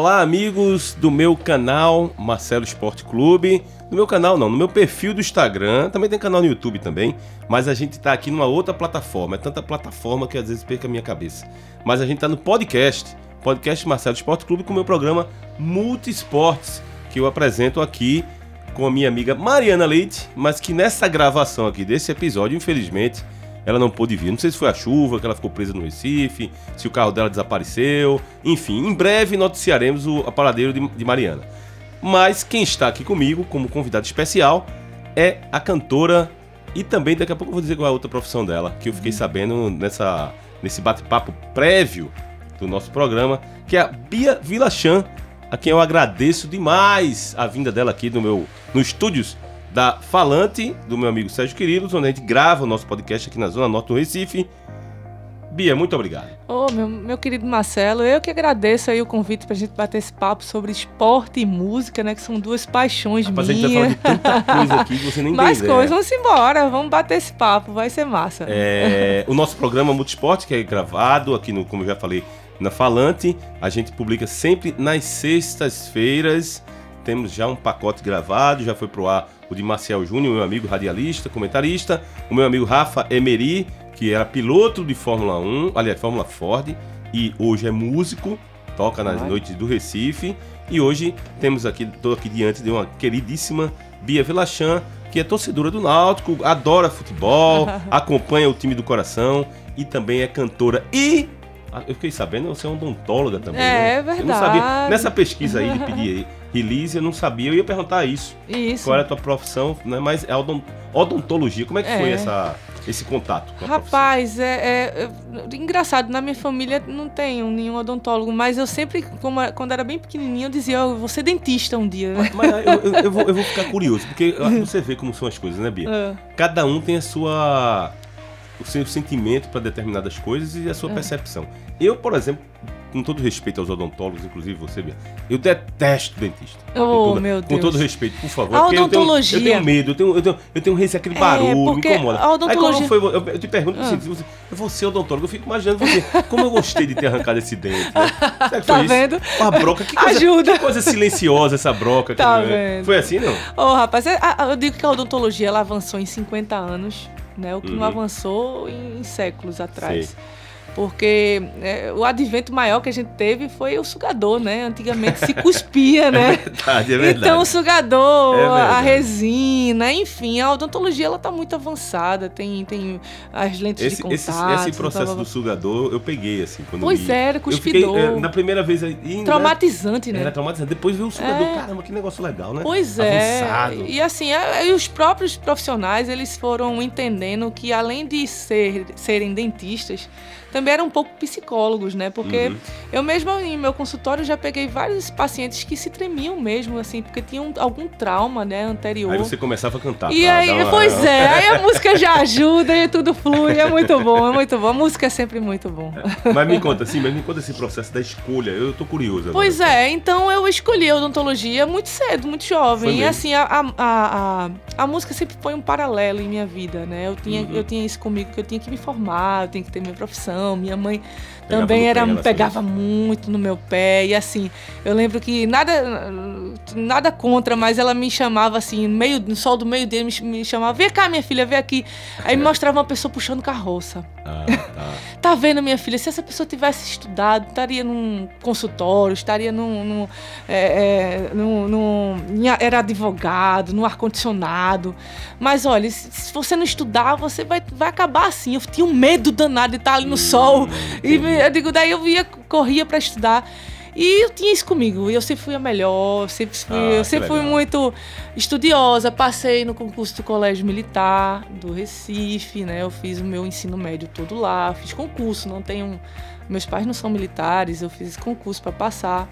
Olá, amigos do meu canal Marcelo Esporte Clube. No meu canal não, no meu perfil do Instagram, também tem canal no YouTube também, mas a gente tá aqui numa outra plataforma. É tanta plataforma que às vezes perca a minha cabeça. Mas a gente tá no podcast, podcast Marcelo Esporte Clube com o meu programa Multisportes, que eu apresento aqui com a minha amiga Mariana Leite, mas que nessa gravação aqui desse episódio, infelizmente, ela não pôde vir. Não sei se foi a chuva, que ela ficou presa no Recife, se o carro dela desapareceu. Enfim, em breve noticiaremos o aparadeiro de, de Mariana. Mas quem está aqui comigo como convidado especial é a cantora e também daqui a pouco eu vou dizer qual é a outra profissão dela, que eu fiquei sabendo nessa, nesse bate-papo prévio do nosso programa, que é a Bia Vilachan, a quem eu agradeço demais a vinda dela aqui no meu no estúdios da Falante, do meu amigo Sérgio Queridos, onde a gente grava o nosso podcast aqui na Zona Norte do Recife. Bia, muito obrigado. Ô, oh, meu, meu querido Marcelo, eu que agradeço aí o convite pra gente bater esse papo sobre esporte e música, né? Que são duas paixões Rapaz, minhas. a gente vai falar de tanta coisa aqui que você nem Mais coisas, vamos embora, vamos bater esse papo, vai ser massa. É, o nosso programa Multisport, que é gravado aqui no, como eu já falei, na Falante, a gente publica sempre nas sextas-feiras. Temos já um pacote gravado, já foi pro ar o de Marcel Júnior, meu amigo radialista, comentarista, o meu amigo Rafa Emery, que era piloto de Fórmula 1, aliás, Fórmula Ford, e hoje é músico, toca nas Ai. noites do Recife. E hoje temos aqui, estou aqui diante de uma queridíssima Bia Velachan, que é torcedora do Náutico, adora futebol, acompanha o time do coração e também é cantora e ah, eu fiquei sabendo, você é odontóloga também. É, né? é verdade. Eu não sabia. Nessa pesquisa aí de pedir release, eu não sabia. Eu ia perguntar isso. Isso. Qual era a tua profissão, né? Mas é odontologia. Como é que é. foi essa, esse contato Rapaz, é, é, é, engraçado. Na minha família não tem nenhum odontólogo, mas eu sempre, como, quando era bem pequenininho, eu dizia, eu vou ser dentista um dia. Mas, mas eu, eu, eu, vou, eu vou ficar curioso, porque você vê como são as coisas, né, Bia? É. Cada um tem a sua o seu sentimento para determinadas coisas e a sua é. percepção. Eu, por exemplo, com todo respeito aos odontólogos, inclusive você, Bia, eu detesto dentista. Oh, toda, meu Deus. Com todo respeito, por favor. A odontologia. Eu tenho, eu tenho medo, eu tenho, eu tenho, eu tenho receio, aquele é, barulho, me incomoda. A odontologia... Aí foi, eu, eu te pergunto, ah. você, você é odontólogo, eu fico imaginando você, como eu gostei de ter arrancado esse dente. Né? Será que tá vendo? Isso? A broca, que coisa, Ajuda. Que coisa silenciosa essa broca. Tá que, vendo? Foi assim, não? Ô, oh, rapaz, é, eu digo que a odontologia, ela avançou em 50 anos, né? O que uhum. não avançou em, em séculos atrás. Sei porque é, o advento maior que a gente teve foi o sugador, né? Antigamente se cuspia, é né? É verdade, é verdade. Então o sugador, é a resina, enfim, a odontologia ela tá muito avançada, tem, tem as lentes esse, de contato. Esse, esse processo tava... do sugador eu peguei assim quando Pois vi. era, cuspidor. Fiquei, é, na primeira vez ainda, traumatizante, né? Era traumatizante. Depois veio o sugador, é. caramba, que negócio legal, né? Pois é. Avançado. E assim, e os próprios profissionais, eles foram entendendo que além de ser, serem dentistas, também eram um pouco psicólogos, né? Porque uhum. eu mesmo em meu consultório já peguei vários pacientes que se tremiam mesmo, assim, porque tinham algum trauma, né, anterior. Aí você começava a cantar. E aí, uma... pois é, aí a música já ajuda e tudo flui, é muito bom, é muito bom. A música é sempre muito bom. Mas me conta, assim, mas me conta esse processo da escolha, eu tô curioso. Agora. Pois é, então eu escolhi a odontologia muito cedo, muito jovem. E assim, a, a, a, a, música sempre foi um paralelo em minha vida, né? Eu tinha, uhum. eu tinha isso comigo, que eu tinha que me formar, eu tinha que ter minha profissão, minha mãe pegava também era pegava muito no meu pé e assim eu lembro que nada nada contra mas ela me chamava assim no meio no sol do meio dele me, me chamava vem cá minha filha vem aqui. Aí me mostrava uma pessoa puxando carroça. Ah, tá. tá vendo minha filha? Se essa pessoa tivesse estudado estaria num consultório estaria num, num, é, é, num, num era advogado no ar condicionado mas olha se você não estudar você vai, vai acabar assim. Eu tinha um medo danado de estar ali no hum, sol e eu digo, daí eu ia, corria para estudar. E eu tinha isso comigo. Eu sempre fui a melhor, sempre fui, ah, eu sempre fui muito estudiosa. Passei no concurso do Colégio Militar do Recife, né? Eu fiz o meu ensino médio todo lá, fiz concurso, não tenho. Meus pais não são militares, eu fiz concurso para passar.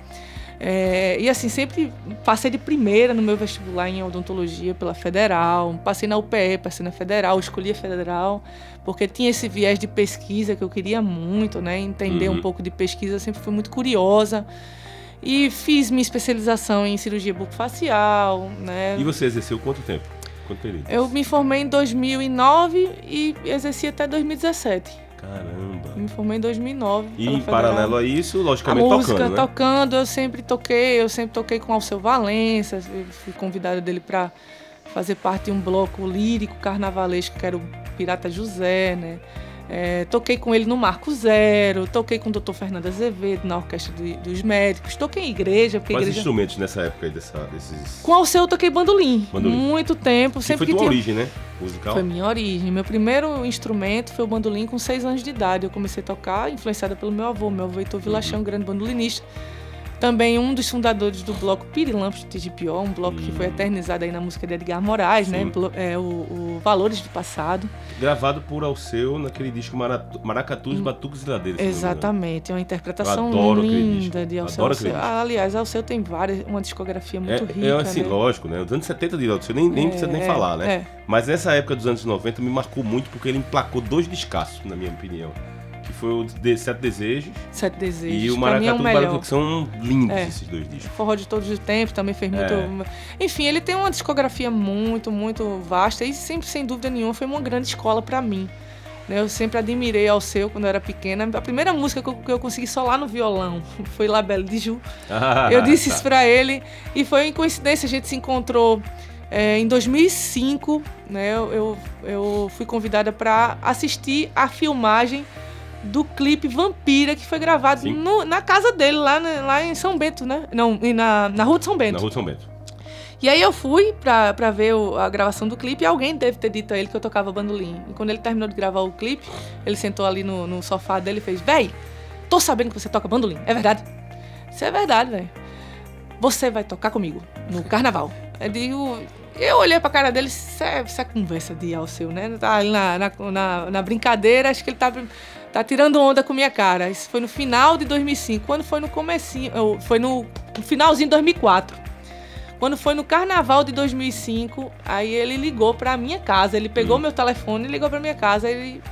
É, e assim, sempre passei de primeira no meu vestibular em odontologia pela federal, passei na UPE, passei na federal, escolhi a federal, porque tinha esse viés de pesquisa que eu queria muito, né? Entender uhum. um pouco de pesquisa, sempre fui muito curiosa. E fiz minha especialização em cirurgia bucofacial, né? E você exerceu quanto tempo? Quanto período? Eu me formei em 2009 e exerci até 2017. Caramba. Me formei em 2009. E em paralelo a isso, logicamente a música, tocando, né? tocando, eu sempre toquei, eu sempre toquei com Alceu Valença, fui convidada dele para fazer parte de um bloco lírico carnavalesco que era o Pirata José, né? É, toquei com ele no Marco Zero, toquei com o Dr. Fernando Azevedo na Orquestra de, dos Médicos, toquei em igreja. Quais igreja... instrumentos nessa época aí dessa, desses... Com o Alceu eu toquei bandolim, bandolim. muito tempo. Sempre que foi tua tinha... origem, né? Musical? Foi minha origem. Meu primeiro instrumento foi o bandolim com seis anos de idade. Eu comecei a tocar, influenciada pelo meu avô. Meu avô Heitor Vilachão, uhum. um grande bandolinista. Também um dos fundadores do bloco Pirilampos de TGPO, um bloco hum. que foi hum. eternizado aí na música de Edgar Moraes, né? Sim. né? É, o, o, Valores do Passado. Gravado por Alceu naquele disco Maracatus, hum. Batucos e Ladeiras. Exatamente, é uma interpretação linda de Alceu. Alceu. Ah, aliás, Alceu tem várias, uma discografia muito é, rica. É assim, né? lógico, né? Os anos 70 de Alceu nem, nem é, precisa nem é, falar, né? É. Mas nessa época dos anos 90 me marcou muito porque ele emplacou dois descassos, na minha opinião foi o de Sete Desejos. Sete Desejos. E o Maracatu é o que são lindos é. esses dois discos. Forró de Todos os Tempos também fez muito. É. Enfim, ele tem uma discografia muito, muito vasta e sempre, sem dúvida nenhuma, foi uma grande escola para mim. Né, eu sempre admirei ao seu quando eu era pequena. A primeira música que eu, que eu consegui solar no violão foi La Belle de Ju. eu disse isso pra ele e foi em coincidência, a gente se encontrou é, em 2005. Né, eu, eu, eu fui convidada para assistir a filmagem do clipe Vampira, que foi gravado no, na casa dele, lá, lá em São Bento, né? Não, na, na Rua de São Bento. Na Rua de São Bento. E aí eu fui pra, pra ver o, a gravação do clipe e alguém deve ter dito a ele que eu tocava bandolim. E quando ele terminou de gravar o clipe, ele sentou ali no, no sofá dele e fez: Véi, tô sabendo que você toca bandolim. É verdade? Isso é verdade, velho. Você vai tocar comigo no carnaval. Eu digo. Eu olhei pra cara dele, isso é, isso é conversa de Alceu, né? Tá ali na, na, na, na brincadeira, acho que ele tá tá tirando onda com minha cara. Isso foi no final de 2005. Quando foi no comecinho, foi no finalzinho de 2004. Quando foi no carnaval de 2005, aí ele ligou pra minha casa. Ele pegou hum. meu telefone e ligou pra minha casa. Ele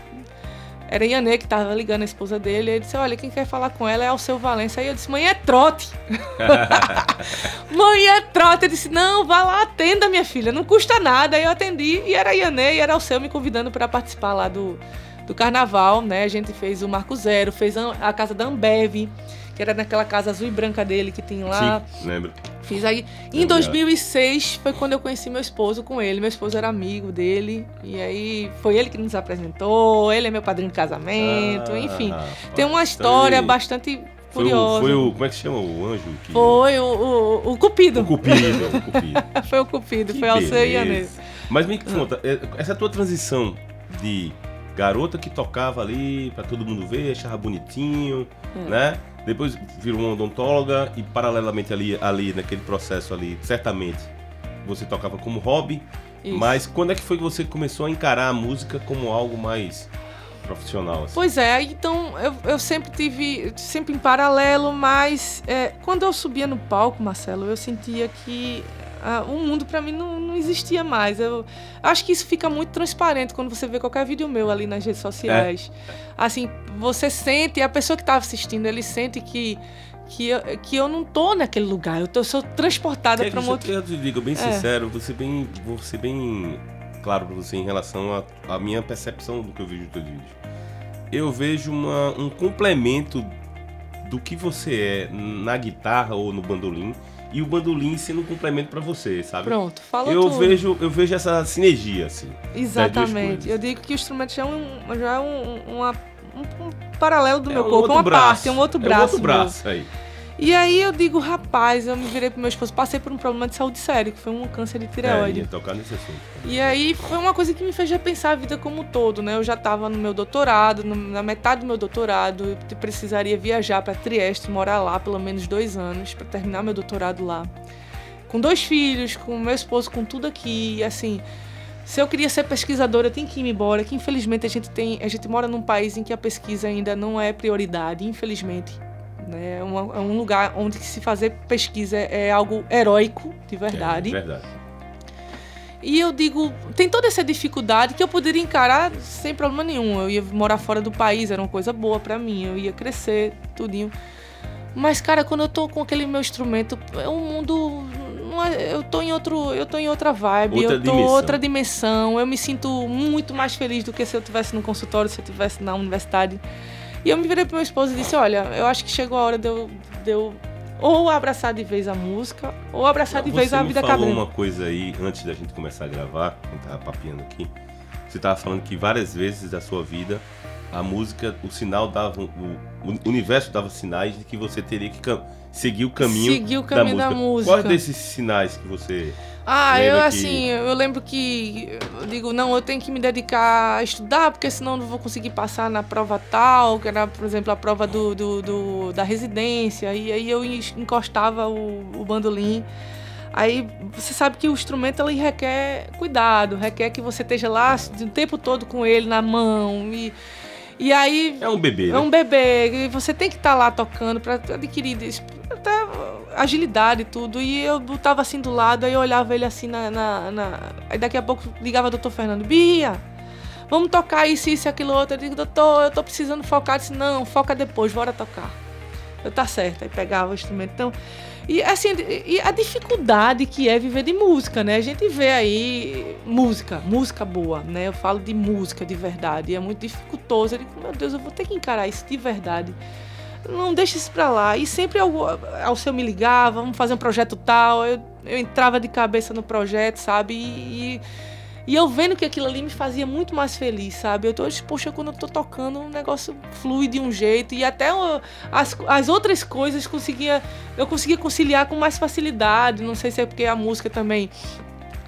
era Yanê que tava ligando a esposa dele. Ele disse: Olha, quem quer falar com ela é o seu Valença. Aí eu disse: Mãe, é trote. Mãe, é trote. Eu disse: Não, vá lá, atenda, minha filha. Não custa nada. Aí eu atendi e era Yanê e era o seu me convidando para participar lá do, do carnaval, né? A gente fez o Marco Zero, fez a casa da Ambev, que era naquela casa azul e branca dele que tem lá. Sim, lembro. Fiz aí. Em 2006 foi quando eu conheci meu esposo com ele. Meu esposo era amigo dele. E aí foi ele que nos apresentou. Ele é meu padrinho de casamento. Ah, enfim, tem uma história bastante curiosa. Foi o, como é que chama o anjo? Que... Foi o, o, o Cupido. O Cupido. O Cupido. foi o Cupido. Que foi Alceu e Anês. Mas me conta, é, essa tua transição de garota que tocava ali para todo mundo ver, achava bonitinho, é. né? Depois virou uma odontóloga e paralelamente ali, ali naquele processo ali, certamente você tocava como hobby. Isso. Mas quando é que foi que você começou a encarar a música como algo mais profissional? Assim? Pois é, então eu, eu sempre tive, sempre em paralelo, mas é, quando eu subia no palco, Marcelo, eu sentia que ah, o mundo para mim não, não, existia mais. Eu acho que isso fica muito transparente quando você vê qualquer vídeo meu ali nas redes sociais. É. Assim, você sente, a pessoa que está assistindo, ele sente que que eu, que eu não tô naquele lugar, eu, tô, eu sou transportada para um outro. Eu te digo bem é. sincero, você bem, vou ser bem claro para você em relação à minha percepção do que eu vejo nos teus vídeos. Eu vejo uma, um complemento do que você é na guitarra ou no bandolim e o bandolim sendo um complemento para você, sabe? Pronto, falou eu tudo. vejo Eu vejo essa sinergia, assim. Exatamente. Eu digo que o instrumento já é um, já é um, uma, um, um paralelo do é meu um corpo, uma braço. parte, é um outro braço. É um outro braço meu. aí. E aí eu digo, rapaz, eu me virei pro meu esposo, passei por um problema de saúde sério, que foi um câncer de tireoide. É, tocar nesse assunto. E aí foi uma coisa que me fez repensar a vida como um todo, né? Eu já estava no meu doutorado, no, na metade do meu doutorado, eu precisaria viajar para Trieste, morar lá pelo menos dois anos para terminar meu doutorado lá. Com dois filhos, com meu esposo, com tudo aqui, e assim, se eu queria ser pesquisadora, eu tenho que ir embora, que infelizmente a gente tem, a gente mora num país em que a pesquisa ainda não é prioridade, infelizmente. Né? É, uma, é um lugar onde se fazer pesquisa é, é algo heróico, de verdade. É, verdade. E eu digo, tem toda essa dificuldade que eu poderia encarar sem problema nenhum. Eu ia morar fora do país, era uma coisa boa para mim, eu ia crescer, tudinho. Mas, cara, quando eu tô com aquele meu instrumento, o mundo eu tô em outro, eu tô em outra vibe, outra eu tô dimensão. outra dimensão. Eu me sinto muito mais feliz do que se eu tivesse no consultório, se eu tivesse na universidade. E eu me virei pro meu esposo e disse: Olha, eu acho que chegou a hora de eu, de eu ou abraçar de vez a música, ou abraçar de vez a vida cabreira. Você falou uma coisa aí, antes da gente começar a gravar, quando tava papiando aqui, você tava falando que várias vezes da sua vida, a música, o sinal dava, o, o universo dava sinais de que você teria que seguir o caminho, seguir o caminho da música. Da música. Quais desses sinais que você ah, eu que... assim, eu lembro que eu digo, não, eu tenho que me dedicar a estudar, porque senão não vou conseguir passar na prova tal, que era, por exemplo, a prova do, do, do da residência, e aí eu encostava o, o bandolim. Aí você sabe que o instrumento ele requer cuidado, requer que você esteja lá o tempo todo com ele na mão e e aí. É um bebê. É né? um bebê. E você tem que estar tá lá tocando para adquirir até agilidade e tudo. E eu botava assim do lado, aí eu olhava ele assim na, na, na... Aí daqui a pouco ligava o doutor Fernando, Bia, vamos tocar isso, isso aquilo outro. Eu digo, doutor, eu tô precisando focar. Disse, não, foca depois, bora tocar. Eu tá certo. Aí pegava o instrumento. Então, e assim, e a dificuldade que é viver de música, né? A gente vê aí música, música boa, né? Eu falo de música de verdade, é muito dificultoso. Eu digo, meu Deus, eu vou ter que encarar isso de verdade. Não deixa isso pra lá. E sempre ao, ao seu me ligava, vamos fazer um projeto tal, eu, eu entrava de cabeça no projeto, sabe? e, e eu vendo que aquilo ali me fazia muito mais feliz, sabe? Eu tô, poxa, quando eu tô tocando, o negócio flui de um jeito. E até as, as outras coisas conseguia, eu conseguia conciliar com mais facilidade. Não sei se é porque a música também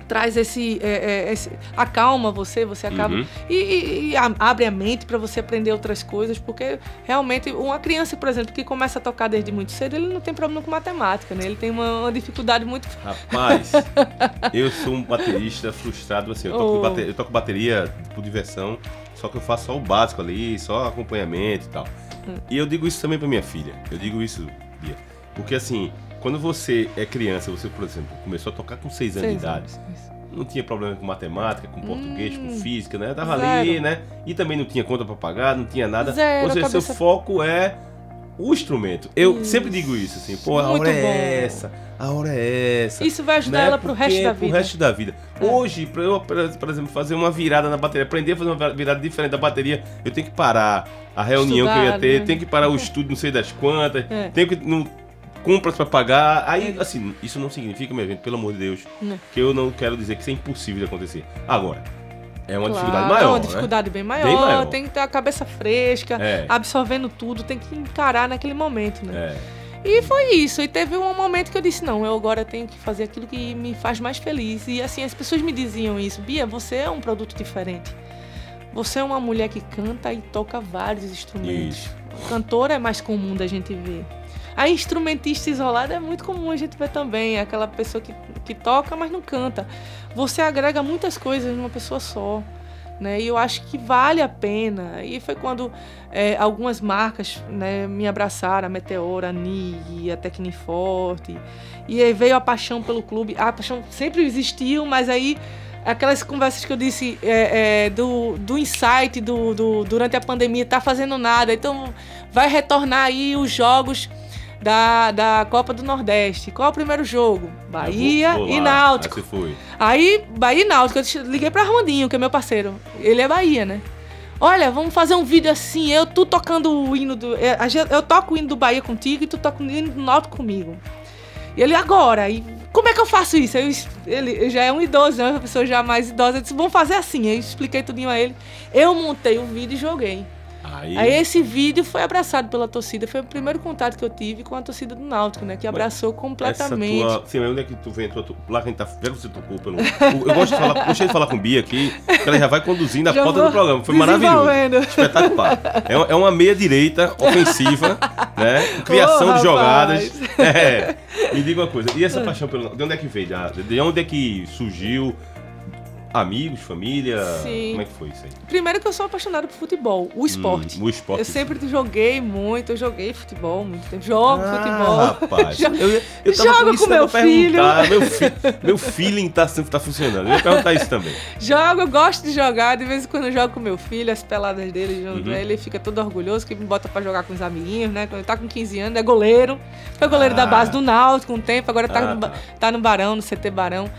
traz esse, é, é, esse acalma você, você acaba uhum. e, e, e, abre a mente para você aprender outras coisas, porque realmente uma criança, por exemplo, que começa a tocar desde muito cedo, ele não tem problema com matemática, né? Ele tem uma, uma dificuldade muito. Rapaz, eu sou um baterista frustrado assim. Eu toco, oh. bateria, eu toco bateria por diversão, só que eu faço só o básico ali, só acompanhamento e tal. Hum. E eu digo isso também para minha filha. Eu digo isso, Bia, porque assim quando você é criança, você, por exemplo, começou a tocar com seis anos seis de idade. Anos. Não tinha problema com matemática, com português, hum, com física, né? Tava zero. ali, né? E também não tinha conta para pagar, não tinha nada. Zero, Ou seja, cabeça... seu foco é o instrumento. Eu isso. sempre digo isso, assim, pô, a hora é bom. é essa, a hora é essa. Isso vai ajudar né? ela pro Porque resto da vida. Pro resto da vida. É. Hoje, pra eu, por exemplo, fazer uma virada na bateria, aprender a fazer uma virada diferente da bateria, eu tenho que parar a reunião Estudar, que eu ia ter, né? tenho que parar o estudo, não sei das quantas, é. tenho que. Não, compras para pagar. Aí, é. assim, isso não significa, minha gente, pelo amor de Deus, não. que eu não quero dizer que isso é impossível de acontecer. Agora, é uma claro, dificuldade maior. É uma né? dificuldade né? bem, maior, bem, maior, tem que ter a cabeça fresca, é. absorvendo tudo, tem que encarar naquele momento, né? É. E foi isso. E teve um momento que eu disse: não, eu agora tenho que fazer aquilo que me faz mais feliz. E assim, as pessoas me diziam isso: Bia, você é um produto diferente. Você é uma mulher que canta e toca vários instrumentos. Isso. Cantora é mais comum da gente ver. A instrumentista isolada é muito comum a gente ver também, aquela pessoa que, que toca, mas não canta. Você agrega muitas coisas numa pessoa só. Né? E eu acho que vale a pena. E foi quando é, algumas marcas né, me abraçaram, a Meteora, a NIG, a Tecniforte. E aí veio a paixão pelo clube. A paixão sempre existiu, mas aí aquelas conversas que eu disse é, é, do, do insight do, do, durante a pandemia, tá fazendo nada. Então vai retornar aí os jogos da, da Copa do Nordeste. Qual é o primeiro jogo? Bahia vou, vou e Náutico. Aí, Bahia e Náutico. Eu liguei pra Armandinho, que é meu parceiro. Ele é Bahia, né? Olha, vamos fazer um vídeo assim, eu tu tocando o hino do. Eu, eu toco o hino do Bahia contigo e tu toca o hino do Náutico comigo. E ele agora, e como é que eu faço isso? Eu, ele já é um idoso, né? Uma pessoa já mais idosa. Eu disse, vamos fazer assim. Eu expliquei tudinho a ele. Eu montei o vídeo e joguei. Aí... Aí... esse vídeo foi abraçado pela torcida. Foi o primeiro contato que eu tive com a torcida do Náutico, né? Que abraçou Mas completamente. Tua... Sim, onde é que tu vem? Tu... Lá que a gente tá. Vendo você tocou pelo. Eu gosto de falar, gostei de falar com o Bia aqui, que ela já vai conduzindo a já pauta do programa. Foi maravilhoso. Espetacular. É, é uma meia-direita ofensiva, né? Criação oh, de jogadas. É. Me diga uma coisa, e essa paixão pelo. De onde é que veio? De onde é que surgiu? Amigos, família? Sim. Como é que foi isso aí? Primeiro que eu sou apaixonada por futebol, o esporte. Hum, o esporte. Eu sempre joguei muito, eu joguei futebol muito tempo. Jogo ah, futebol. Rapaz, eu, eu, Jogo com meu filho. Meu, fi, meu feeling tá, tá funcionando. Eu ia perguntar isso também. Jogo, eu gosto de jogar. De vez em quando eu jogo com meu filho, as peladas dele junto. Uhum. Ele fica todo orgulhoso que me bota pra jogar com os amiguinhos, né? Quando ele tá com 15 anos, é goleiro. Foi goleiro ah. da base do Náutico um tempo, agora tá, ah, no, tá. tá no Barão, no CT Barão.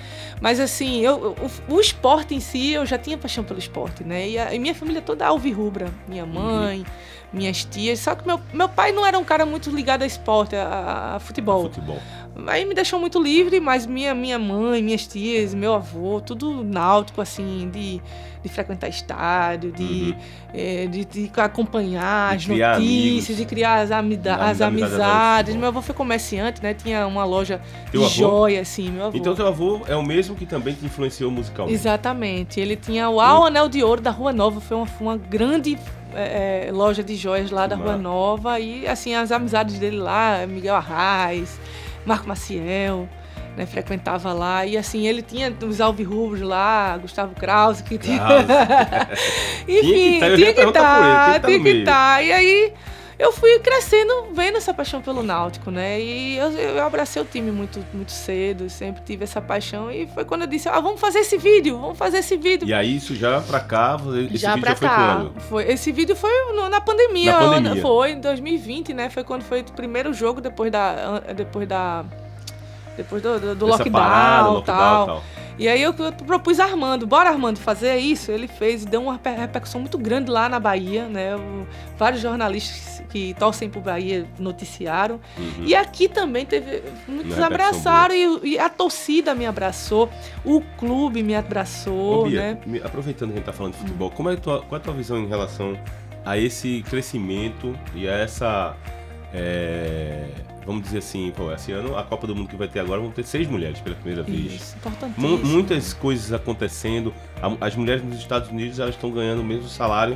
Mas assim, eu, o, o, esporte em si, eu já tinha paixão pelo esporte, né? E, a, e minha família toda alvirrubra. Minha uhum. mãe, uhum. minhas tias. Só que meu, meu pai não era um cara muito ligado a esporte, a, a futebol. A futebol. Aí me deixou muito livre, mas minha, minha mãe, minhas tias, meu avô, tudo náutico, assim, de, de frequentar estádio, de, uhum. é, de, de, acompanhar de as notícias, amigos. de criar as, amida, as amizades. Meu avô foi comerciante, né? Tinha uma loja Teu de avô? joia, assim, meu avô. Então teu avô é o mesmo que também te influenciou musicalmente? Exatamente. Ele tinha o Al Anel de Ouro da Rua Nova, foi uma, uma grande é, é loja de joias lá da Rua Nova e assim as amizades dele lá, Miguel Arraes, Marco Maciel, né, frequentava lá. E assim, ele tinha os alvirrubros lá, Gustavo Krause, que tinha. Enfim, tinha que estar, tinha que estar. Tá. E aí eu fui crescendo vendo essa paixão pelo Náutico, né? E eu, eu abracei o time muito, muito cedo, sempre tive essa paixão. E foi quando eu disse, ah, vamos fazer esse vídeo, vamos fazer esse vídeo. E aí isso já pra cá, esse já vídeo pra já cá. foi quando? Foi, esse vídeo foi no, na, pandemia, na pandemia. Foi em 2020, né? Foi quando foi o primeiro jogo depois da... Depois da depois do, do, do lockdown, parada, lockdown tal. tal. E aí eu, eu, propus Armando, bora Armando fazer isso. Ele fez e deu uma repercussão muito grande lá na Bahia, né? O, vários jornalistas que torcem pro Bahia noticiaram. Uhum. E aqui também teve. Muitos abraçaram e, e, a torcida me abraçou, o clube me abraçou. Ô, Bia, né? Aproveitando que a gente tá falando de futebol, como é tua, qual é a tua visão em relação a esse crescimento e a essa. É vamos dizer assim, pô, esse ano a Copa do Mundo que vai ter agora vão ter seis mulheres pela primeira vez. Isso, muitas coisas acontecendo. As mulheres nos Estados Unidos elas estão ganhando o mesmo salário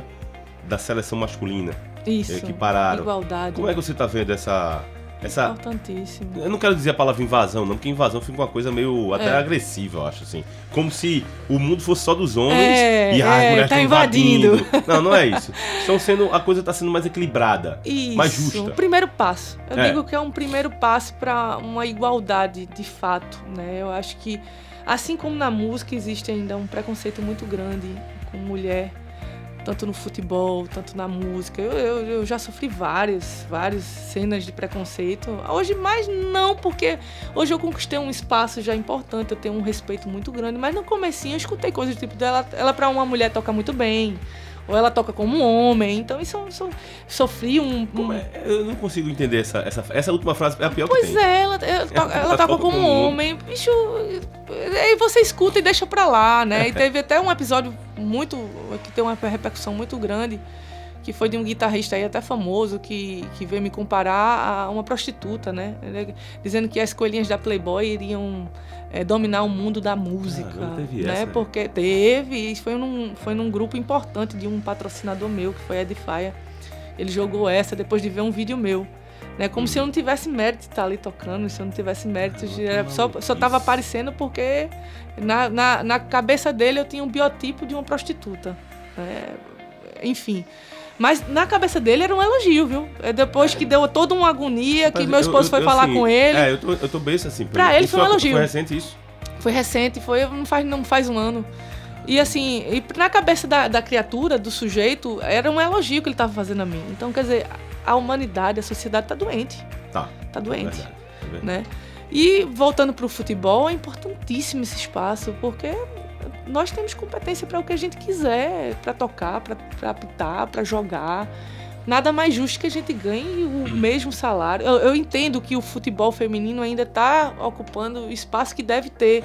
da seleção masculina. Isso. Equipararam. Igualdade. Como é que você está vendo essa essa, Importantíssimo. Eu não quero dizer a palavra invasão, não, porque invasão fica uma coisa meio até é. agressiva, eu acho, assim. Como se o mundo fosse só dos homens é, e ah, é, mulher tá invadindo. invadindo. Não, não é isso. Estão sendo, a coisa está sendo mais equilibrada, isso, mais justa. O primeiro passo. Eu é. digo que é um primeiro passo para uma igualdade de fato, né? Eu acho que, assim como na música existe ainda um preconceito muito grande com mulher tanto no futebol, tanto na música. Eu, eu, eu, já sofri várias, várias cenas de preconceito. Hoje mais não, porque hoje eu conquistei um espaço já importante, eu tenho um respeito muito grande, mas no comecinho eu escutei coisas do tipo dela, ela para uma mulher toca muito bem ou ela toca como um homem. Então isso, isso sofri um. um... É? Eu não consigo entender essa, essa, essa última frase, é a pior pois que tem. é, ela, ela, ela, ela toca como um homem. Bicho, aí você escuta e deixa pra lá, né? E teve até um episódio muito. que tem uma repercussão muito grande que foi de um guitarrista aí até famoso que, que veio me comparar a uma prostituta, né? Dizendo que as coelhinhas da Playboy iriam é, dominar o mundo da música, ah, teve né? Essa, Porque teve, e foi num, foi num grupo importante de um patrocinador meu, que foi a Edifier. Ele jogou essa depois de ver um vídeo meu. Né? Como se eu não tivesse mérito de estar ali tocando, se eu não tivesse mérito de. Só, só tava aparecendo porque na, na, na cabeça dele eu tinha um biotipo de uma prostituta. Né? Enfim. Mas na cabeça dele era um elogio, viu? É depois que deu toda uma agonia, que meu esposo eu, eu, foi eu, falar assim, com ele. É, eu tô, eu tô bem assim. Pra, pra ele foi um elogio. Foi recente isso? Foi recente, foi não faz, não faz um ano. E assim, e na cabeça da, da criatura, do sujeito, era um elogio que ele estava fazendo a mim. Então, quer dizer, a humanidade, a sociedade está doente. Tá. Tá doente. É verdade, é verdade. Né? E voltando para o futebol, é importantíssimo esse espaço, porque nós temos competência para o que a gente quiser, para tocar, para apitar, para jogar. Nada mais justo que a gente ganhe o mesmo salário. Eu, eu entendo que o futebol feminino ainda está ocupando o espaço que deve ter.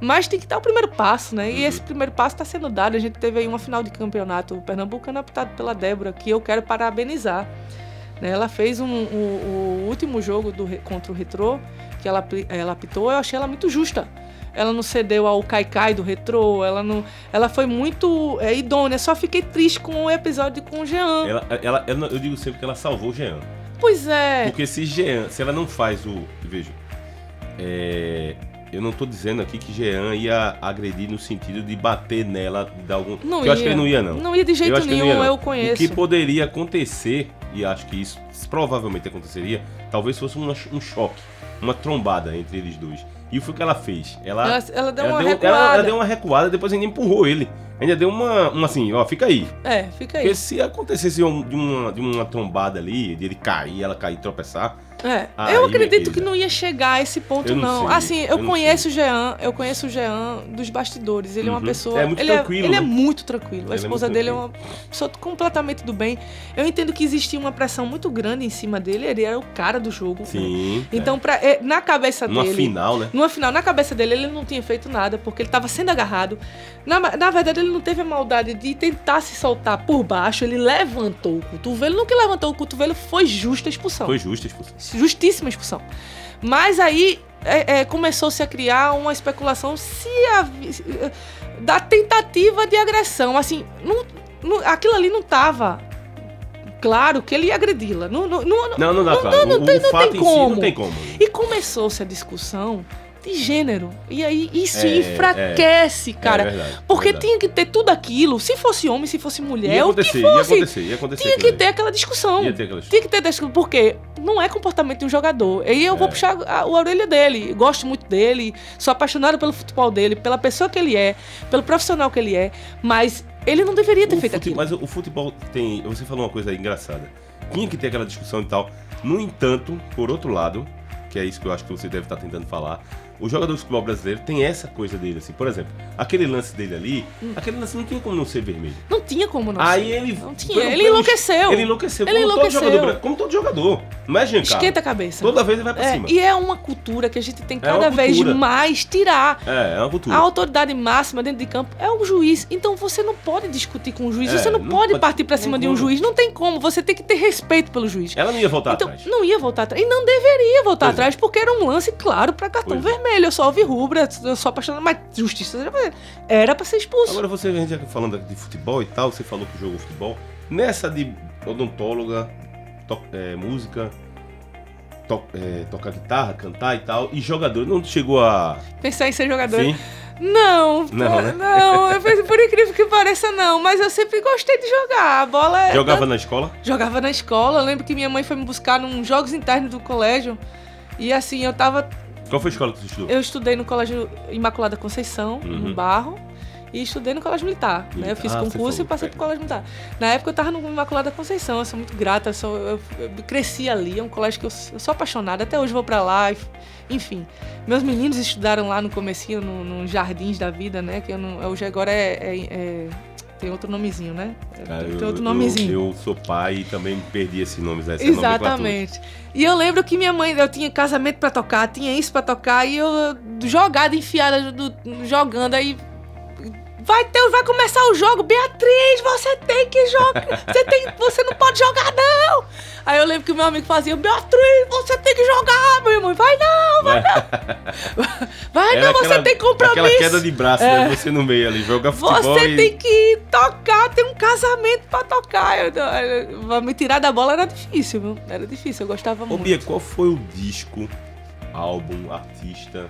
Mas tem que dar o primeiro passo, né? E esse uhum. primeiro passo está sendo dado. A gente teve aí uma final de campeonato pernambucano apitado pela Débora, que eu quero parabenizar. Né? Ela fez um, um, o último jogo do, contra o Retrô, que ela, ela apitou, eu achei ela muito justa ela não cedeu ao Kaikai do retrô, ela não. Ela foi muito é, idônea. Só fiquei triste com o episódio com o Jean. Ela, ela, ela, eu digo sempre que ela salvou o Jean. Pois é. Porque se Jean, se ela não faz o. Veja. É, eu não tô dizendo aqui que Jean ia agredir no sentido de bater nela, de dar algum. Não eu ia. acho que ele não ia, não. Não ia de jeito eu nenhum, não ia, eu conheço. O que poderia acontecer, e acho que isso provavelmente aconteceria, talvez fosse uma- um choque, uma trombada entre eles dois. E foi o que ela fez. Ela, Ela, ela deu ela uma deu, recuada. ela- ela deu uma recuada, depois ainda empurrou ele. Ainda deu uma, uma assim, ó, fica aí. É, fica aí. Porque se acontecesse de uma, de uma trombada ali, de ele cair, ela cair e tropeçar, É, Aí, eu acredito que não ia chegar a esse ponto, Eu não não. Assim, eu, eu não conheço o Jean, eu conheço o Jean dos bastidores. Ele é uma Uhum. pessoa. É muito ele tranquilo, ele é né? muito tranquilo. Ele A é esposa muito dele é uma pessoa completamente do bem. Eu entendo que existia uma pressão muito grande em cima dele. Ele era o cara do jogo. né? sim. Então, pra, é, na cabeça é. Numa dele. final, né? Numa final, na cabeça dele, ele não tinha feito nada, porque ele estava sendo agarrado. Na, na verdade, ele não teve a maldade de tentar se soltar por baixo, ele levantou o cotovelo. No que levantou o cotovelo foi justa a expulsão. Foi justa a expulsão. Justíssima expulsão. Mas aí é, é, começou-se a criar uma especulação se havia- da tentativa de agressão. Assim, não- não- aquilo ali não estava claro que ele ia agredi-la. Não, não, não- Não, não dá, claro. não tem- tem em si não como. tem como. e começou-se a discussão de gênero. E aí isso É, enfraquece, cara. é verdade, porque verdade. tinha que ter tudo aquilo. Se fosse homem, se fosse mulher, o que acontecer, ia fosse. acontecer, ia acontecer. Tinha que ter aquela discussão. Ia ter aquela Tinha que ter discussão, porque não é comportamento de um jogador. E eu vou É. puxar a, a orelha dele. Gosto muito dele, sou apaixonado pelo futebol dele, pela pessoa que ele é, pelo profissional que ele é, mas ele não deveria ter O feito aquilo. Mas o futebol tem. Você falou uma coisa aí engraçada. Tinha que ter aquela discussão e tal. No entanto, por outro lado, que é isso que eu acho que você deve estar tentando falar, o jogador de futebol brasileiro tem essa coisa dele, assim. Por exemplo, aquele lance dele ali, aquele lance não tinha como não ser vermelho. Não tinha como não Aí ser. ele. Não tinha. pelo- Ele pelo- enlouqueceu. Ele enlouqueceu. Ele como enlouqueceu. todo jogador. Como todo jogador. Não é, Giancarlo? Esquenta a cabeça. Toda vez ele vai pra É, cima. e é uma cultura que a gente tem É cada vez cultura. mais tirar. É, é uma cultura. A autoridade máxima dentro de campo é o juiz. Então você não pode discutir com o juiz. É, você não, não pode, pode- partir pra cima de um juiz. Não tem como. Você tem que ter respeito pelo juiz. Ela não ia voltar Então, atrás. não ia voltar atrás. E não deveria voltar Pois é. atrás, porque era um lance claro pra cartão Pois é. Vermelho. Eu só ouvi rubra, eu sou apaixonado, mas justiça era pra ser expulso. Agora você, a gente falando de futebol e tal, você falou que jogou futebol. Nessa de odontóloga, to- é, música, to- é, tocar guitarra, cantar e tal, e jogador, não chegou a. Pensar em ser jogador. Sim. Não, Não, né? não, eu pensei, por incrível que pareça, não. Mas eu sempre gostei de jogar. A bola é. Jogava na escola? Jogava na escola. Eu lembro que minha mãe foi me buscar nos jogos internos do colégio. E assim, eu tava. Qual foi a escola que você estudou? Eu estudei no Colégio Imaculada Conceição, Uhum. no Barro. E estudei no Colégio Militar. Né? Eu fiz Ah, concurso e passei é. pro Colégio Militar. Na época eu tava no Imaculada Conceição, eu sou muito grata, eu, sou- eu- eu cresci ali, é um colégio que eu, eu sou apaixonada, até hoje vou pra lá, enfim. Meus meninos estudaram lá no comecinho, no, no Jardins da Vida, né? Que eu não, hoje agora é, é- é- tem outro nomezinho, né? Cara, tem eu, outro eu- nomezinho. Eu, sou pai e também perdi esse nome, essa nomenclatura. Exatamente. E eu lembro que minha mãe, eu tinha casamento pra tocar, tinha isso pra tocar, e eu jogada, enfiada, do- jogando, aí. Vai ter, vai começar o jogo, Beatriz, você tem que jogar, você tem, você não pode jogar não. Aí eu lembro que o meu amigo fazia, Beatriz, você tem que jogar, meu irmão, vai não, Vai. vai Era não, você aquela- tem compromisso. Aquela queda de braço, É. né? Você no meio ali, joga futebol Você e... tem que tocar, tem um casamento pra tocar. Eu, eu- me tirar da bola era difícil, viu? Era difícil, eu gostava Ô muito. Bia, qual foi o disco, álbum, artista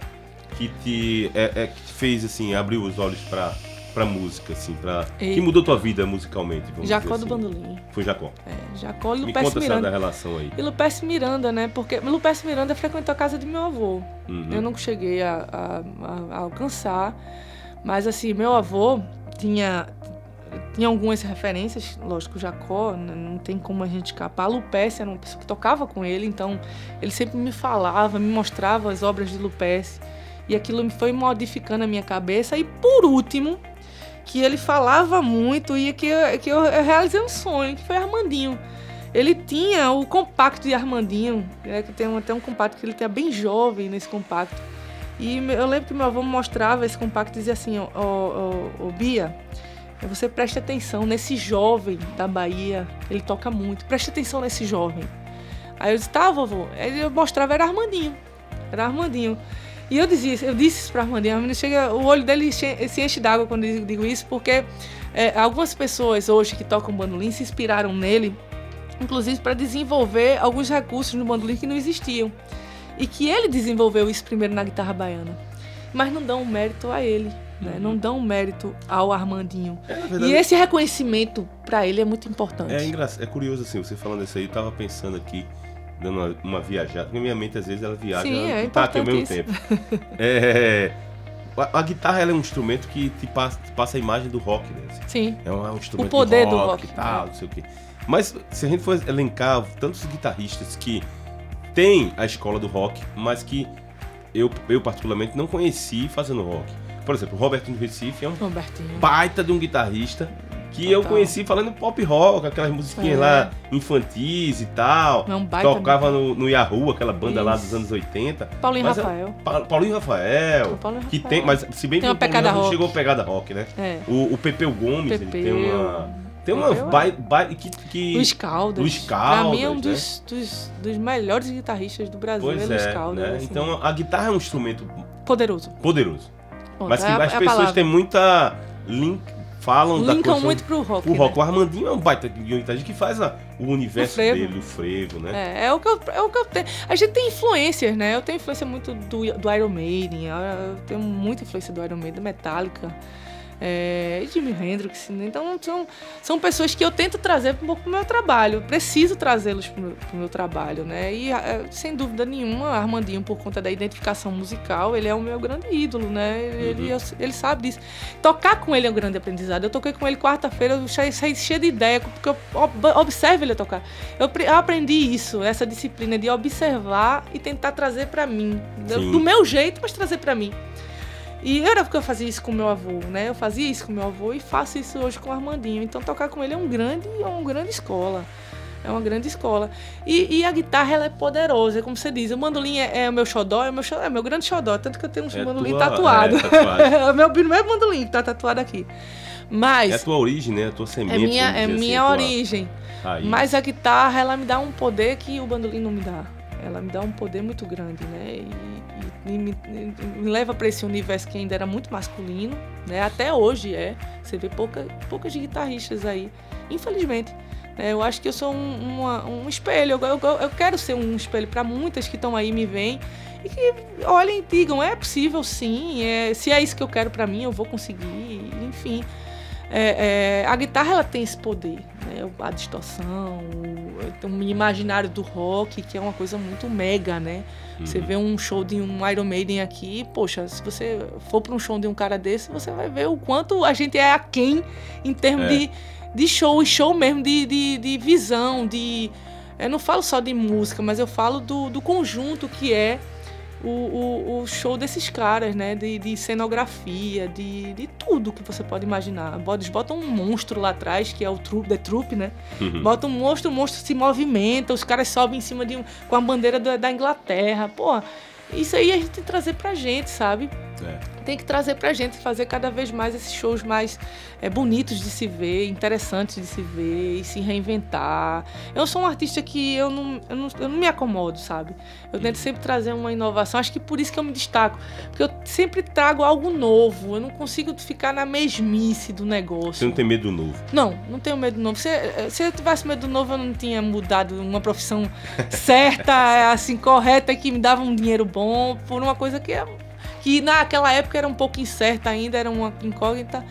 que te é, é, que te fez assim abrir os olhos pra, pra música, assim, pra, que mudou tua vida musicalmente? Vamos Jacó do assim. Bandolim. Foi Jacó. É, Jacó e Me Lupécio conta essa da Miranda. relação aí. E Lupécio Miranda, né? Porque Lupécio Miranda frequentou a casa de meu avô. Uhum. Eu não cheguei a, a- a- alcançar. Mas assim, meu avô tinha, tinha algumas referências. Lógico, Jacó, não tem como a gente escapar. Lupécio era uma pessoa que tocava com ele, então ele sempre me falava, me mostrava as obras de Lupécio. E aquilo me foi modificando a minha cabeça. E por último, que ele falava muito e que eu, que eu realizei um sonho, que foi Armandinho. Ele tinha o compacto de Armandinho, né, que tem até um compacto que ele tinha bem jovem nesse compacto. E eu lembro que meu avô me mostrava esse compacto e dizia assim, ó, ó, ó, ó, Bia, você preste atenção nesse jovem da Bahia, ele toca muito, preste atenção nesse jovem. Aí eu disse, tá, vovô. Aí eu mostrava, era Armandinho. Era Armandinho. E eu dizia, eu disse isso pra Armandinho, Armandinho chega, o olho dele enche- se enche d'água quando eu digo isso, porque é, algumas pessoas hoje que tocam bandolim se inspiraram nele, inclusive para desenvolver alguns recursos no bandolim que não existiam. E que ele desenvolveu isso primeiro na guitarra baiana. mas não dão mérito a ele. Né? Uhum. Não dão mérito ao Armandinho. É, verdade, e esse reconhecimento para ele é muito importante. É engraçado, é curioso assim, você falando isso aí, eu tava pensando aqui, dando uma, uma viajada, porque minha mente às vezes ela viaja, Sim, ela é tá aqui ao mesmo tempo. é, a, a, guitarra é um instrumento que te passa, te passa a imagem do rock, né? Assim. Sim. É um, é um instrumento o poder rock, do rock e tal, não sei o quê. Mas se a gente for elencar tantos guitarristas que têm a escola do rock, mas que eu, eu particularmente não conheci fazendo rock. Por exemplo, o Robertinho Recife é um Robertinho. baita de um guitarrista que Total. eu conheci falando pop rock, aquelas musiquinhas é. lá infantis e tal. É um baita Tocava no, no, Yahoo, aquela banda Isso. lá dos anos 80. Paulinho mas é Rafael. É, Paulinho Rafael. Paulinho que tem, mas se bem tem que o Paulinho não chegou a pegada rock, né? É. O, o Pepeu Gomes, Pepeu. ele tem uma tem uma vibe que, que. Luiz Caldas. Luiz Caldas. Pra mim é um né? dos, dos, dos, melhores guitarristas do Brasil, pois é Luiz Caldas. Né? Assim. Então a guitarra é um instrumento poderoso. Poderoso. Bom, Mas que é as é pessoas têm muita. Link, falam Linkam da coisa muito pro rock. O rock. Né? O Armandinho é um baita guitarrista que faz a, o universo o dele, o frevo, né? É, é o que eu, é o que eu tenho. A gente tem influências, né? Eu tenho influência muito do, do Iron Maiden, eu tenho muita influência do Iron Maiden, Metallica é, Jimi Hendrix. Né? Então, são, são pessoas que eu tento trazer um pouco pro meu trabalho. Preciso trazê-los meu, pro meu trabalho, né? E, é, sem dúvida nenhuma, Armandinho, por conta da identificação musical, ele é o meu grande ídolo, né? Ele, uhum. ele sabe disso. Tocar com ele é um grande aprendizado. Eu toquei com ele quarta-feira, eu saí, cheio de ideia, porque eu observo ele tocar. Eu, eu, aprendi isso, essa disciplina de observar e tentar trazer para mim. Do meu jeito, mas trazer para mim. E era porque eu fazia isso com meu avô, né? Eu fazia isso com meu avô e faço isso hoje com o Armandinho. Então tocar com ele é um grande, é uma grande escola. É uma grande escola. E, e a guitarra ela é poderosa, como você diz. O mandolim é, é o meu xodó, é o meu, xodó, é meu grande xodó. Tanto que eu tenho um é mandolim tua, tatuado. É, é o meu primeiro mandolim que tá tatuado aqui. Mas. É a tua origem, né? A tua semente. É minha, é minha assim, origem. Mas a guitarra, ela me dá um poder que o bandolim não me dá. Ela me dá um poder muito grande, né? E, e me, me leva para esse universo que ainda era muito masculino, né? Até hoje é. Você vê pouca, poucas guitarristas aí, infelizmente. Né? Eu acho que eu sou um, uma, um espelho. Eu, eu, eu, quero ser um espelho para muitas que estão aí me veem e que olhem e digam é possível, sim. É, se é isso que eu quero para mim, eu vou conseguir. Enfim, é, é, a guitarra ela tem esse poder, né? A distorção, o, imaginário do rock, que é uma coisa muito mega, né? Uhum. Você vê um show de um Iron Maiden aqui, poxa, se você for para um show de um cara desse, você vai ver o quanto a gente é aquém em termos é. de, de show, e show mesmo, de, de, de visão, de. Eu não falo só de música, mas eu falo do, do conjunto que é o, o, o, show desses caras, né? De, de cenografia, de, de, tudo que você pode imaginar. Eles botam um monstro lá atrás, que é o trupe, The Troop, né? Uhum. Bota um monstro, o monstro se movimenta, os caras sobem em cima de um, com a bandeira da, da Inglaterra. Pô, isso aí a gente tem que trazer pra gente, sabe? É. Tem que trazer pra gente, fazer cada vez mais esses shows mais é, bonitos de se ver, interessantes de se ver e se reinventar. Eu sou um artista que eu não, eu não, eu não me acomodo, sabe? Eu tento sempre trazer uma inovação. Acho que por isso que eu me destaco. Porque eu sempre trago algo novo. Eu não consigo ficar na mesmice do negócio. Você não tem medo do novo? Não, não tenho medo do novo. Se, se eu tivesse medo do novo, eu não tinha mudado uma profissão certa, assim, correta, que me dava um dinheiro bom por uma coisa que é que naquela época era um pouco incerta ainda, era uma incógnita,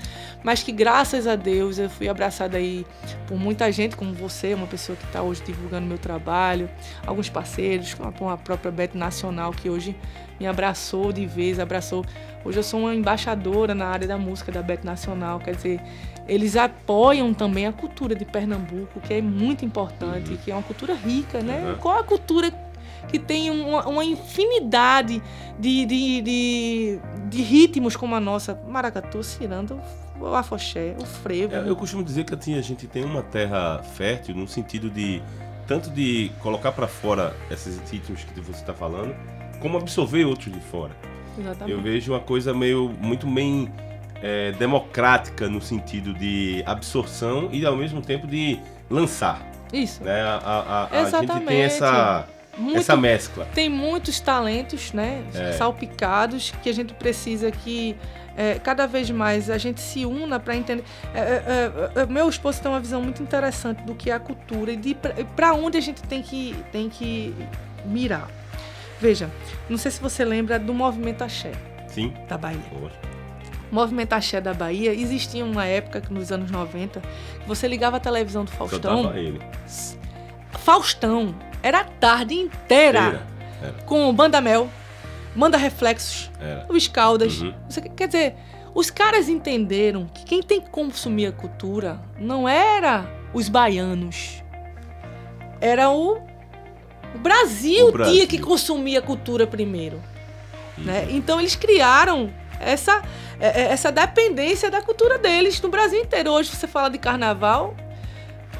mas que graças a Deus eu fui abraçada aí por muita gente, como você, uma pessoa que está hoje divulgando meu trabalho, alguns parceiros, como a própria Bet Nacional, que hoje me abraçou de vez, abraçou. Hoje eu sou uma embaixadora na área da música da Bet Nacional, quer dizer, eles apoiam também a cultura de Pernambuco, que é muito importante, uhum. que é uma cultura rica, né? Uhum. Qual a cultura que tem uma, uma infinidade de, de, de, de, ritmos como a nossa. Maracatu, ciranda, o afoxé, o frevo. É, eu costumo dizer que assim, a gente tem uma terra fértil no sentido de tanto de colocar para fora esses ritmos que você está falando, como absorver outros de fora. Exatamente. Eu vejo uma coisa meio muito bem é, democrática no sentido de absorção e ao mesmo tempo de lançar. Isso. Né? A, a, a, a gente tem essa muito, essa mescla. Tem muitos talentos, né? É. Salpicados que a gente precisa que é, cada vez mais a gente se una para entender. É, é, é, meu esposo tem uma visão muito interessante do que é a cultura e de para onde a gente tem que, tem que mirar. Veja, não sei se você lembra do movimento axé. Sim. Da Bahia. O movimento axé da Bahia existia uma época, nos anos 90, que você ligava a televisão do Faustão. Só ele. Faustão era a tarde inteira era, era. com Banda Mel, Manda Reflexos, era. Luiz Caldas. Uhum. Quer dizer, os caras entenderam que quem tem que consumir a cultura não era os baianos, era o, o Brasil, o Brasil. tinha que consumir a cultura primeiro. Uhum. Né? Então eles criaram essa, é, é, essa dependência da cultura deles no Brasil inteiro. Hoje você fala de carnaval,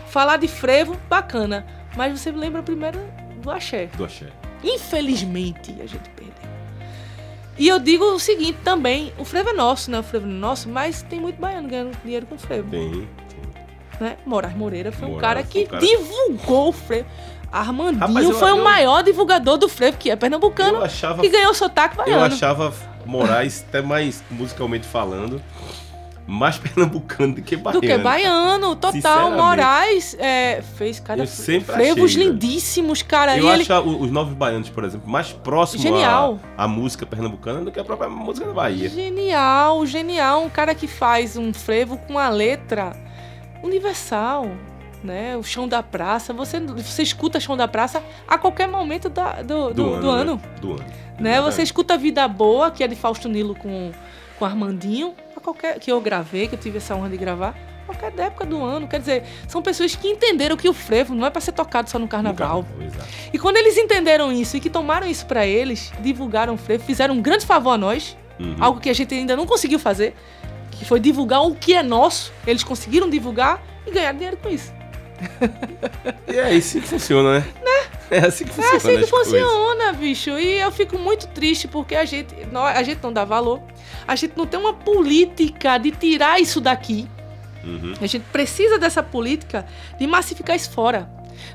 falar de frevo, bacana. Mas você lembra primeiro do axé. Do axé. Infelizmente, a gente perdeu. E eu digo o seguinte também, o frevo é nosso, né? O frevo é nosso, mas tem muito baiano ganhando dinheiro com frevo. Tem. Né? Moraes Moreira foi Moraes um cara que um cara... divulgou o frevo. Armandinho Rapaz, eu, foi eu, o maior divulgador do frevo, que é pernambucano, achava, que ganhou o sotaque baiano. Eu achava Moraes, até mais musicalmente falando, mais pernambucano do que baiano. Do que baiano, total. Moraes é, fez cada frevos lindíssimos, cara. Eu acho ele... os novos baianos, por exemplo, mais próximos genial. À, à música pernambucana do que a própria música da Bahia. Genial, genial. Um cara que faz um frevo com a letra universal. Né? O chão da praça, você, você escuta chão da praça a qualquer momento da, do, do, do, ano. Do ano. Né? Do ano. Né? Você escuta Vida Boa, que é de Fausto Nilo com, com Armandinho, qualquer que eu gravei, que eu tive essa honra de gravar, qualquer época do ano. Quer dizer, são pessoas que entenderam que o frevo não é para ser tocado só no carnaval. No carnaval e quando eles entenderam isso e que tomaram isso para eles, divulgaram o frevo, fizeram um grande favor a nós, uhum. algo que a gente ainda não conseguiu fazer, que foi divulgar o que é nosso. Eles conseguiram divulgar e ganhar dinheiro com isso. E é assim que funciona, né? né? É assim que funciona. É assim que funciona, coisas. bicho. E eu fico muito triste porque a gente, a gente não dá valor. A gente não tem uma política de tirar isso daqui. Uhum. A gente precisa dessa política de massificar isso fora.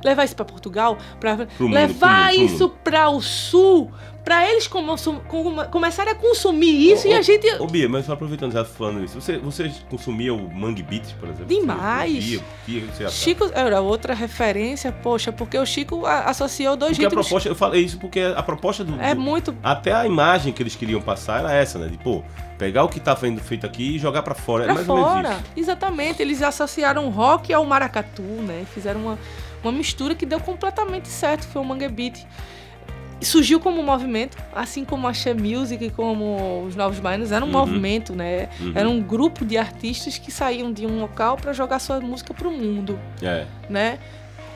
Levar isso para Portugal, para levar mundo, isso para o sul, para eles come, come, começarem a consumir isso ô, e a gente. Ô, Bia, mas aproveitando já falando isso, você, você consumia o Mangue Beat, por exemplo? Demais. Você, via, via, Chico era outra referência, poxa, porque o Chico associou dois porque ritmos. A proposta, eu falei isso porque a proposta do. É do, muito. Até a imagem que eles queriam passar era essa, né? De, pô, pegar o que tá sendo feito aqui e jogar para fora. É pra é mais fora. Exatamente. Eles associaram rock ao maracatu, né? Fizeram uma, uma mistura que deu completamente certo, foi o Mangue Beat surgiu como um movimento, assim como a She Music, como os Novos Baianos, era um uhum. movimento, né? Uhum. Era um grupo de artistas que saíam de um local para jogar sua música pro mundo, é. né?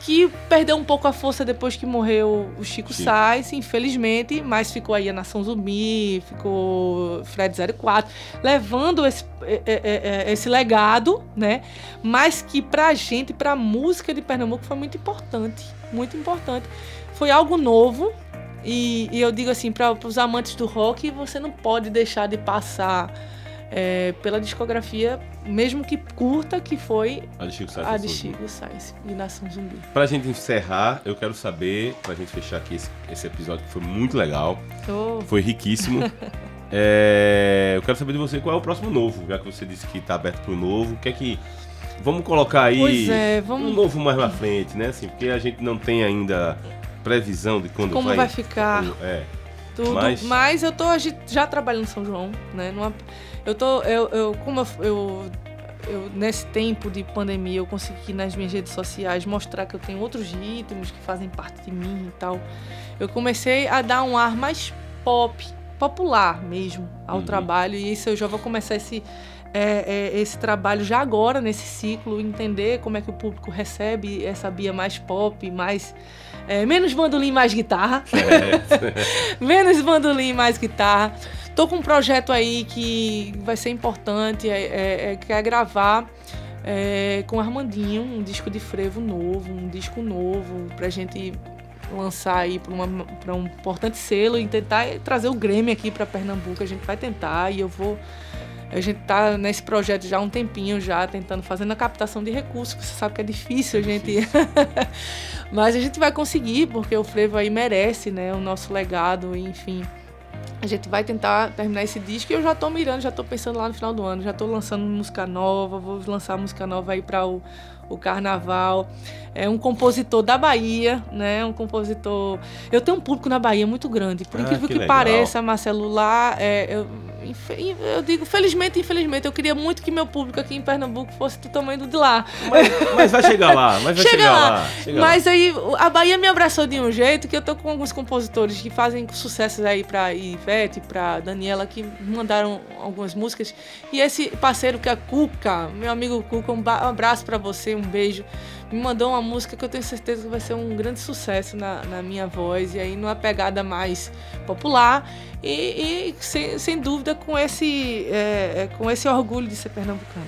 Que perdeu um pouco a força depois que morreu o Chico Sim. Sainz, infelizmente, mas ficou aí a Nação Zumbi, ficou Fred 04, levando esse, é, é, é, esse legado, né? Mas que pra gente, pra música de Pernambuco foi muito importante, muito importante. Foi algo novo, e, e eu digo assim, para os amantes do rock, você não pode deixar de passar é, pela discografia, mesmo que curta, que foi a de Chico Sainz, a de Chico Sainz e Nação Zumbi. Pra gente encerrar, eu quero saber, pra gente fechar aqui esse, esse episódio que foi muito legal, oh. foi riquíssimo. é, eu quero saber de você qual é o próximo novo, já que você disse que tá aberto pro novo, o que é que. Vamos colocar aí é, vamos... um novo mais na frente, né? Assim, porque a gente não tem ainda previsão de quando Como vai, vai ficar. É. Tudo. Mas... Mas eu tô já trabalhando em São João, né? Numa, eu tô. Eu, eu, como eu, eu, eu, nesse tempo de pandemia, eu consegui nas minhas redes sociais mostrar que eu tenho outros ritmos que fazem parte de mim e tal. Eu comecei a dar um ar mais pop, popular mesmo, ao uhum. trabalho. E isso eu já vou começar esse. É, é, esse trabalho já agora, nesse ciclo, entender como é que o público recebe essa Bia mais pop, mais é, menos bandolim, mais guitarra. É. menos bandolim, mais guitarra. Tô com um projeto aí que vai ser importante, é, é, é que é gravar é, com Armandinho um disco de frevo novo, um disco novo, pra gente lançar aí para um importante selo e tentar trazer o Grêmio aqui para Pernambuco. A gente vai tentar e eu vou a gente tá nesse projeto já há um tempinho já, tentando, fazendo a captação de recursos, você sabe que é difícil a gente. Mas a gente vai conseguir, porque o Frevo aí merece, né? O nosso legado, enfim. A gente vai tentar terminar esse disco e eu já tô mirando, já tô pensando lá no final do ano, já tô lançando música nova, vou lançar música nova aí para o, o carnaval. É um compositor da Bahia, né? Um compositor. Eu tenho um público na Bahia muito grande. Por Ah, incrível que que, pareça, Marcelo, lá é, eu, eu digo, felizmente, infelizmente, eu queria muito que meu público aqui em Pernambuco fosse do tamanho do de lá. Mas, mas vai chegar lá, mas vai Chega chegar lá. lá. chega lá. Mas aí a Bahia me abraçou de um jeito que eu tô com alguns compositores que fazem sucessos aí pra Ivete, pra Daniela, que mandaram algumas músicas. E esse parceiro que é Cuca, meu amigo Cuca, um, abraço pra você, um beijo. Me mandou uma música que eu tenho certeza que vai ser um grande sucesso na, na minha voz. E aí numa pegada mais popular. E, e sem, sem dúvida com esse, é, é, com esse orgulho de ser pernambucana.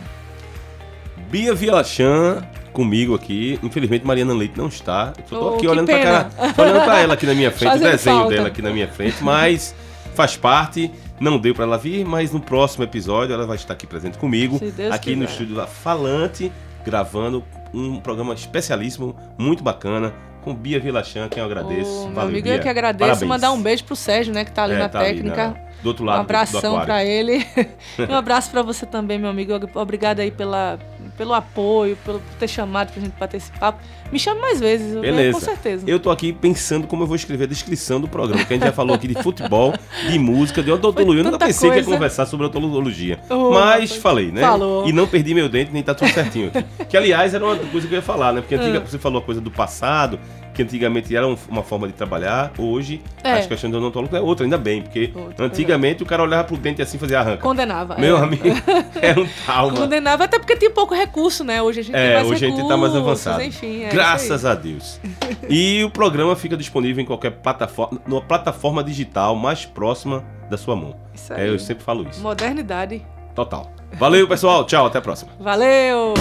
Bia Vilachan comigo aqui. Infelizmente, Mariana Leite não está. Eu só tô Oh, aqui olhando pra, pena. cara, olhando pra ela aqui na minha frente, o desenho falta. dela aqui na minha frente, mas faz parte. Não deu pra ela vir, mas no próximo episódio ela vai estar aqui presente comigo, aqui no quiser. estúdio da Falante, gravando um programa especialíssimo, muito bacana, com Bia Vilachan, quem eu agradeço. Ô, meu Valeu, amigo, Bia. eu que agradeço. Parabéns. Mandar um beijo pro Sérgio, né, que tá ali É, na tá ali, técnica. na- do outro um lado do- do abração pra ele. um abraço pra você também, meu amigo. Obrigada aí pela, pelo apoio, pelo por ter chamado pra gente papo. Me chame mais vezes, eu Beleza. com certeza. Eu tô aqui pensando como eu vou escrever a descrição do programa, que a gente já falou aqui de futebol, de música, de odontologia. Eu nunca pensei que ia coisa. conversar sobre odontologia. Oh, mas rapaz. falei, né? Falou. E não perdi meu dente, nem tá tudo certinho aqui. que, aliás, era uma coisa que eu ia falar, né? Porque antiga, Ah. você falou a coisa do passado, que antigamente era um- uma forma de trabalhar. Hoje, É. as questões do odontólogo é outra, ainda bem. Porque Outra, antigamente o cara olhava pro dente assim e fazia arranca. Condenava. Meu é. amigo, era um trauma. Condenava, até porque tinha pouco recurso, né? Hoje a gente tem É, mais hoje a gente recursos, tá mais avançado. Enfim, é Graças a Deus. E o programa fica disponível em qualquer plataforma, numa plataforma digital mais próxima da sua mão. Isso aí. É, eu sempre falo isso. Modernidade. Total. Valeu, pessoal. Tchau, até a próxima. Valeu!